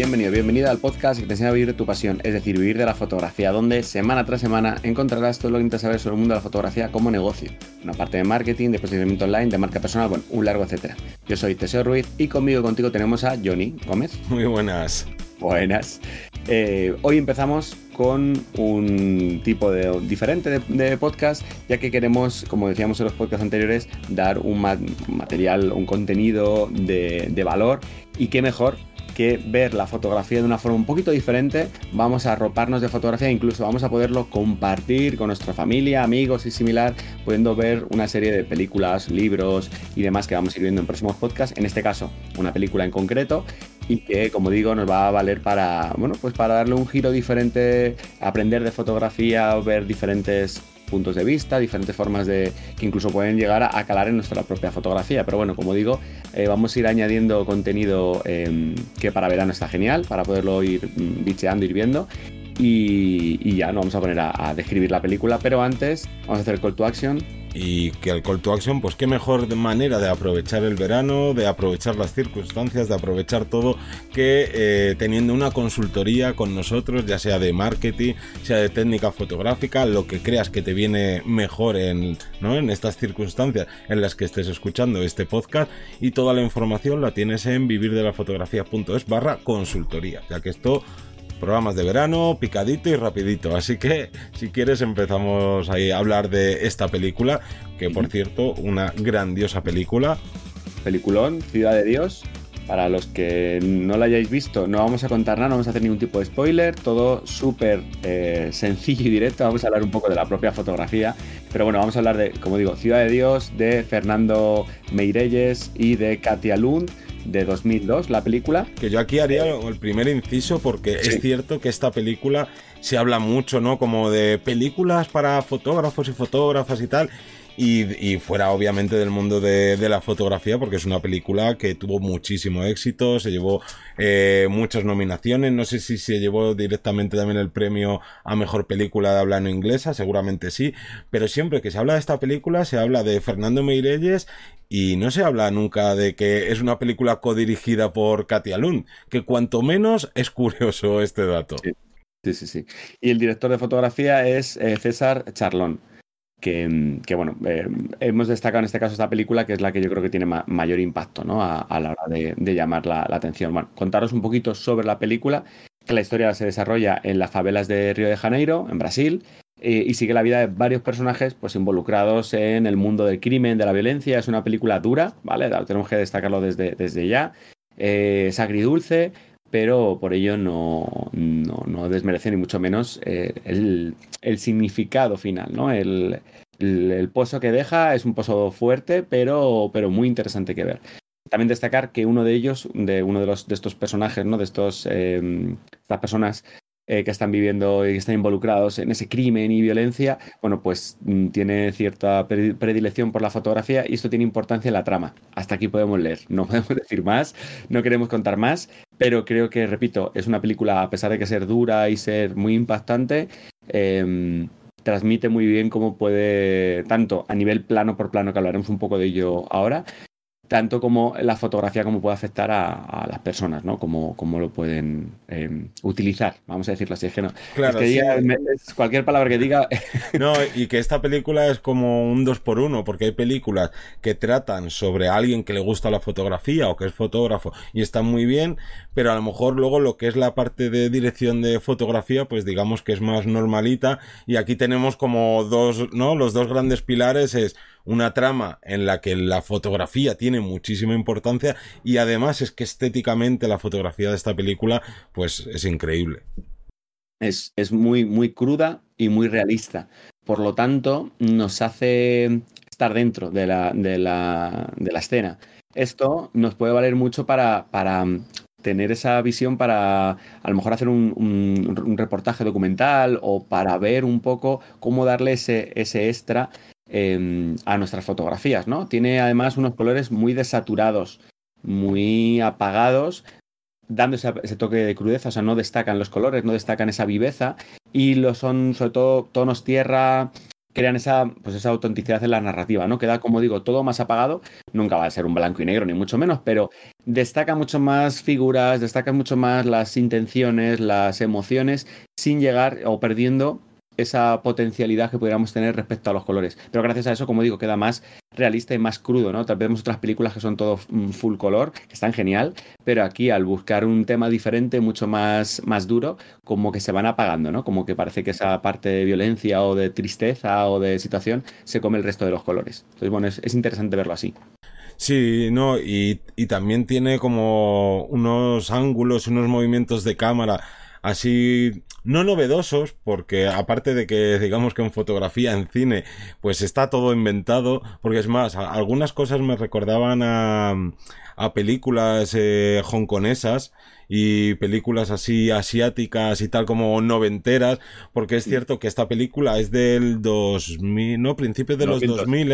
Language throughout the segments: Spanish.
bienvenido, bienvenida al podcast que te enseña a vivir tu pasión, es decir, vivir de la fotografía, donde semana tras semana encontrarás todo lo que necesitas saber sobre el mundo de la fotografía como negocio. Una parte de marketing, de posicionamiento online, de marca personal, bueno, un largo etcétera. Yo soy Teseo Ruiz y conmigo contigo tenemos a Johnny Gómez. Muy buenas. Buenas. Eh, hoy empezamos con un tipo de, diferente de, podcast, ya que queremos, como decíamos en los podcasts anteriores, dar un, material, un contenido de, de valor y qué mejor que ver la fotografía de una forma un poquito diferente, vamos a arroparnos de fotografía, incluso vamos a poderlo compartir con nuestra familia, amigos y similar, pudiendo ver una serie de películas, libros y demás que vamos a ir viendo en próximos podcasts, en este caso una película en concreto y que como digo nos va a valer para bueno pues para darle un giro diferente aprender de fotografía ver diferentes puntos de vista, diferentes formas de que incluso pueden llegar a, calar en nuestra propia fotografía. Pero bueno, como digo, eh, vamos a ir añadiendo contenido em, que para verano está genial, para poderlo ir mm, bicheando, ir viendo. Y, ya nos vamos a poner a, a describir la película, pero antes vamos a hacer el call to action y que el call to action, pues qué mejor manera de aprovechar el verano, de aprovechar las circunstancias, de aprovechar todo, que eh, teniendo una consultoría con nosotros, ya sea de marketing, sea de técnica fotográfica, lo que creas que te viene mejor en, ¿no? en estas circunstancias en las que estés escuchando este podcast y toda la información la tienes en vivirdelafotografía.es barra consultoría, ya que esto programas de verano, picadito y rapidito. Así que si quieres empezamos ahí a hablar de esta película, que por cierto, una grandiosa película. Peliculón, Ciudad de Dios. Para los que no la hayáis visto, no vamos a contar nada, no vamos a hacer ningún tipo de spoiler, todo súper eh, sencillo y directo. Vamos a hablar un poco de la propia fotografía, pero bueno, vamos a hablar de, como digo, Ciudad de Dios, de Fernando Meirelles y de Katia Lund de 2002, la película. Que yo aquí haría el primer inciso porque es cierto que esta película se habla mucho, ¿no? Como de películas para fotógrafos y fotógrafas y tal. Y, fuera obviamente del mundo de, la fotografía porque es una película que tuvo muchísimo éxito, se llevó eh, muchas nominaciones, no sé si se llevó directamente también el premio a mejor película de habla no inglesa, seguramente sí, pero siempre que se habla de esta película se habla de Fernando Meirelles y no se habla nunca de que es una película codirigida por Katia Lund, que cuanto menos es curioso este dato. Sí, sí, sí. Y el director de fotografía es eh, César Charlón. Que, bueno, eh, hemos destacado en este caso esta película, que es la que yo creo que tiene mayor impacto ¿no? a, la hora de, llamar la, la, atención. Bueno, contaros un poquito sobre la película, que la historia se desarrolla en las favelas de Río de Janeiro, en Brasil, eh, y sigue la vida de varios personajes pues involucrados en el mundo del crimen, de la violencia. Es una película dura, ¿vale? Tenemos que destacarlo desde, desde ya. Eh, es agridulce, pero por ello no, no, desmerece ni mucho menos eh, el, significado final, ¿no? El, pozo que deja es un pozo fuerte, pero, pero muy interesante que ver. También destacar que uno de ellos, de uno de, los, de estos personajes, ¿no? De estos, estas personas eh, que están viviendo y que están involucrados en ese crimen y violencia, bueno, pues mm, tiene cierta predilección por la fotografía y esto tiene importancia en la trama. Hasta aquí podemos leer, no podemos decir más, no queremos contar más, pero creo que, repito, es una película, a pesar de que ser dura y ser muy impactante, em, transmite muy bien cómo puede, tanto a nivel plano por plano, que hablaremos un poco de ello ahora, tanto como la fotografía como puede afectar a, las personas, ¿no? Como, lo pueden em, utilizar, vamos a decirlo así. Es que no. Claro, cualquier palabra que diga. no, y que esta película es como un dos por uno, porque hay películas que tratan sobre alguien que le gusta la fotografía o que es fotógrafo y están muy bien, pero a lo mejor luego lo que es la parte de dirección de fotografía, pues digamos que es más normalita. Y aquí tenemos como dos, ¿no? Los dos grandes pilares es una trama en la que la fotografía tiene muchísima importancia y además es que estéticamente la fotografía de esta película pues es increíble. Es, es muy, muy cruda y muy realista. Por lo tanto, nos hace estar dentro de la, de la, de la escena. Esto nos puede valer mucho para, para tener esa visión para a lo mejor hacer un, un, reportaje documental o para ver un poco cómo darle ese, ese extra Em, a nuestras fotografías, ¿no? Tiene además unos colores muy desaturados, muy apagados, dando ese, toque de crudeza, o sea, no destacan los colores, no destacan esa viveza, y lo son sobre todo tonos tierra, crean esa, pues esa autenticidad en la narrativa, ¿no? Queda, como digo, todo más apagado. Nunca va a ser un blanco y negro, ni mucho menos, pero destaca mucho más figuras, destaca mucho más las intenciones, las emociones, sin llegar o perdiendo esa potencialidad que pudiéramos tener respecto a los colores. Pero gracias a eso, como digo, queda más realista y más crudo, ¿no? Tal vez vemos otras películas que son todo mm, full color, que están genial, pero aquí al buscar un tema diferente, mucho más, más duro, como que se van apagando, ¿no? Como que parece que esa parte de violencia o de tristeza o de situación se come el resto de los colores. Entonces, bueno, es, interesante verlo así. Sí, no, y, y también tiene como unos ángulos, unos movimientos de cámara así no novedosos, porque aparte de que digamos que en fotografía, en cine, pues está todo inventado, porque es más, algunas cosas me recordaban a, a películas eh, hongkonesas y películas así asiáticas y tal como noventeras, porque es cierto que esta película es del 2000, no, principios de los 2000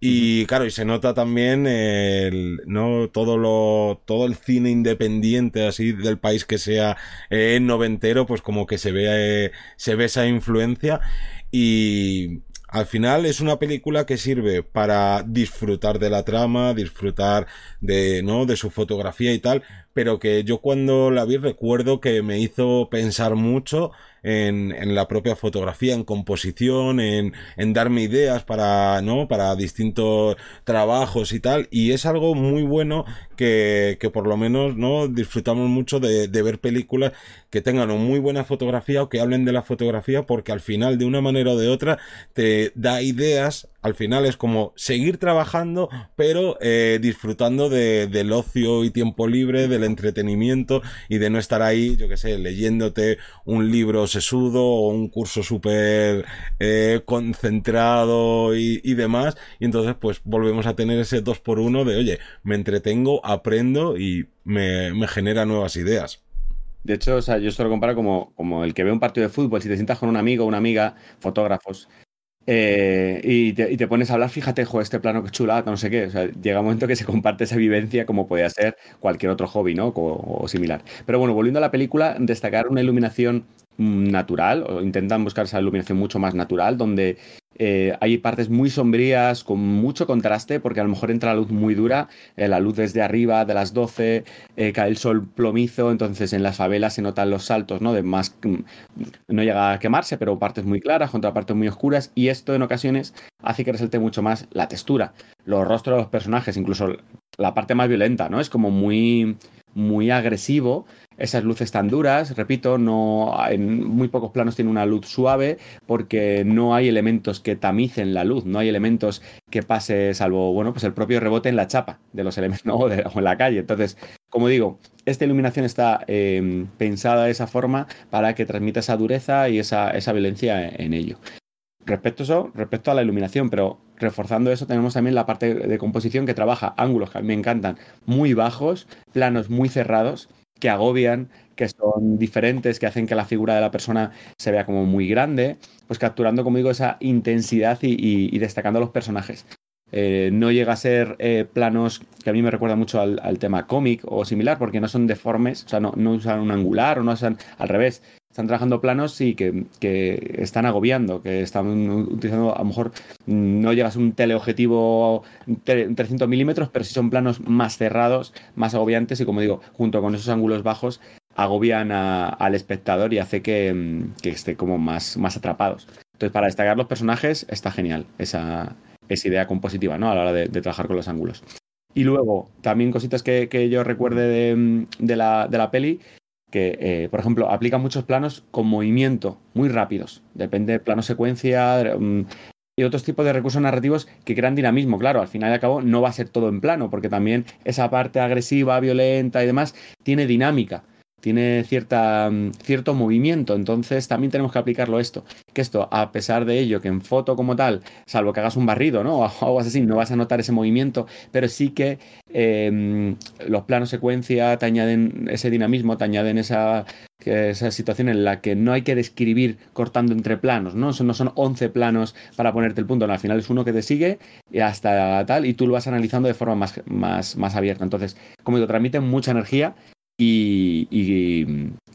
y claro, y se nota también el, ¿no? todo lo, todo el cine independiente así del país que sea eh, noventero, pues como que se ve, se ve esa influencia y al final es una película que sirve para disfrutar de la trama, disfrutar de, ¿no? de su fotografía y tal, pero que yo cuando la vi recuerdo que me hizo pensar mucho en, la propia fotografía, en composición, en, darme ideas para, ¿no? Para distintos trabajos y tal. Y es algo muy bueno que, que por lo menos, ¿no? Disfrutamos mucho de ver películas que tengan una muy buena fotografía o que hablen de la fotografía porque al final, de una manera o de otra, te da ideas al final es como seguir trabajando, pero eh, disfrutando de, del ocio y tiempo libre, del entretenimiento y de no estar ahí, yo que sé, leyéndote un libro sesudo o un curso súper eh, concentrado y, y, demás. Y entonces, pues volvemos a tener ese dos por uno de, oye, me entretengo, aprendo y me, me genera nuevas ideas. De hecho, o sea, yo esto lo comparo como, como el que ve un partido de fútbol. Si te sientas con un amigo o una amiga, fotógrafos, eh, y, te, pones a hablar, fíjate, jo, este plano que chulada, no sé qué. O sea, llega un momento que se comparte esa vivencia como podría ser cualquier otro hobby, ¿no? o, similar. Pero bueno, volviendo a la película, destacar una iluminación mm, natural, o intentan buscar esa iluminación mucho más natural, donde eh, hay partes muy sombrías, con mucho contraste, porque a lo mejor entra la luz muy dura, eh, la luz desde arriba, de las 12, eh, cae el sol plomizo, entonces en las favelas se notan los saltos, ¿no? De más, mm, no llega a quemarse, pero partes muy claras, contra partes muy oscuras, y esto en ocasiones hace que resalte mucho más la textura, los rostros de los personajes, incluso la parte más violenta, ¿no? Es como muy, muy agresivo, esas luces tan duras, repito, no en muy pocos planos tiene una luz suave porque no hay elementos que tamicen la luz, no hay elementos que pase salvo, bueno, pues el propio rebote en la chapa de los elementos o, en la calle. Entonces, como digo, esta iluminación está em, pensada de esa forma para que transmita esa dureza y esa, esa violencia en ello. Respecto a eso, respecto a la iluminación, pero reforzando eso tenemos también la parte de composición que trabaja ángulos que a mí me encantan muy bajos, planos muy cerrados que agobian, que son diferentes, que hacen que la figura de la persona se vea como muy grande, pues capturando, como digo, esa intensidad y, destacando los personajes. Eh, no llega a ser eh, planos que a mí me recuerda mucho al, tema cómic o similar, porque no son deformes, o sea, no, usan un angular o no usan al revés, están trabajando planos sí que, que, están agobiando, que están utilizando, a lo mejor no llegas a un teleobjetivo 300 milímetros, pero sí son planos más cerrados, más agobiantes y como digo, junto con esos ángulos bajos, agobian al espectador y hace que, que, esté como más, más atrapados. Entonces, para destacar los personajes está genial esa, esa idea compositiva, ¿no? A la hora de, trabajar con los ángulos. Y luego, también cositas que, yo recuerde de, de, la, de la peli, que, eh, por ejemplo, aplica muchos planos con movimiento muy rápidos. Depende plano secuencia mm, y otros tipos de recursos narrativos que crean dinamismo. Claro, al final y al cabo no va a ser todo en plano, porque también esa parte agresiva, violenta y demás tiene dinámica tiene cierta, mm, cierto movimiento, entonces también tenemos que aplicarlo esto. Que esto, a pesar de ello, que en foto como tal, salvo que hagas un barrido, ¿no? O algo así, no vas a notar ese movimiento, pero sí que em, los planos secuencia te añaden ese dinamismo, te añaden esa, esa situación en la que no hay que describir cortando entre planos, ¿no? no son 11 planos para ponerte el punto, al final es uno que te sigue hasta tal, y tú lo vas analizando de forma más, más, más abierta. Entonces, como digo, transmite mucha energía Y,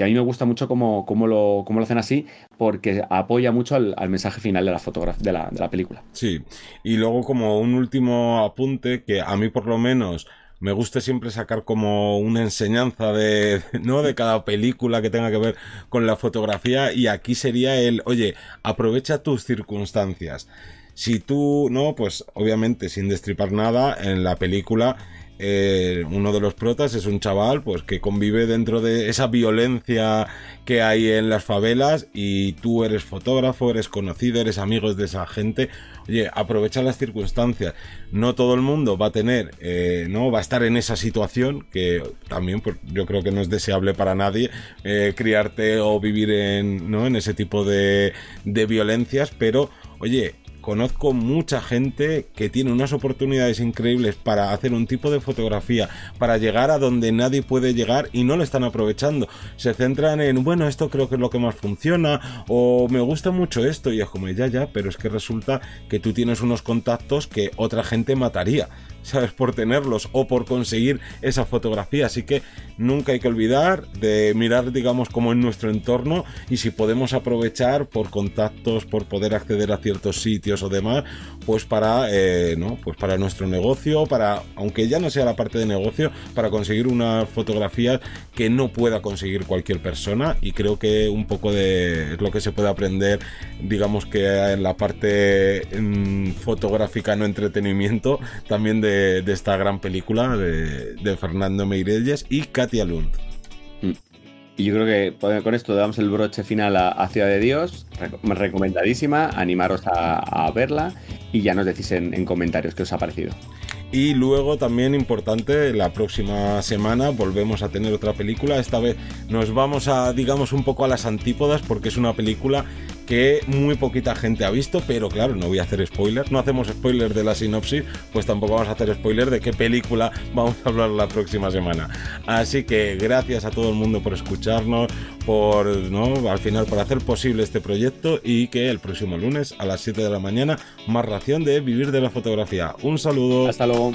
a mí me gusta mucho cómo, lo, lo, hacen así, porque apoya mucho al, mensaje final de la, de, la, de la película. Sí, y luego como un último apunte, que a mí por lo menos me gusta siempre sacar como una enseñanza de, ¿no? de cada película que tenga que ver con la fotografía y aquí sería el, oye, aprovecha tus circunstancias. Si tú, no, pues obviamente sin destripar nada, en la película eh, uno de los protas es un chaval pues que convive dentro de esa violencia que hay en las favelas y tú eres fotógrafo, eres conocido, eres amigo de esa gente. Oye, aprovecha las circunstancias. No todo el mundo va a tener, eh, no va a estar en esa situación que también pues, yo creo que no es deseable para nadie eh, criarte o vivir en, ¿no? en ese tipo de, de violencias, pero oye, conozco mucha gente que tiene unas oportunidades increíbles para hacer un tipo de fotografía, para llegar a donde nadie puede llegar y no lo están aprovechando. Se centran en, bueno, esto creo que es lo que más funciona, o me gusta mucho esto, y es como, ya, ya, pero es que resulta que tú tienes unos contactos que otra gente mataría. ¿Sabes? Por tenerlos o por conseguir esa fotografía. Así que nunca hay que olvidar de mirar, digamos, como en nuestro entorno y si podemos aprovechar por contactos, por poder acceder a ciertos sitios o demás, pues para, eh, ¿no? Pues para nuestro negocio, para, aunque ya no sea la parte de negocio, para conseguir una fotografía que no pueda conseguir cualquier persona y creo que un poco de lo que se puede aprender, digamos que en la parte mm, fotográfica, no entretenimiento, también de de, esta gran película de, Fernando Meirelles y Katia Lund. Mm. Y yo creo que con esto damos el broche final a, Ciudad de Dios, recomendadísima, animaros a, verla y ya nos decís en, comentarios qué os ha parecido. Y luego también importante, la próxima semana volvemos a tener otra película. Esta vez nos vamos a, digamos, un poco a las antípodas porque es una película que muy poquita gente ha visto, pero claro, no voy a hacer spoiler, no hacemos spoiler de la sinopsis, pues tampoco vamos a hacer spoiler de qué película vamos a hablar la próxima semana. Así que gracias a todo el mundo por escucharnos, por, ¿no? Al final por hacer posible este proyecto y que el próximo lunes a las 7 de la mañana más ración de vivir de la fotografía. Un saludo. Hasta luego.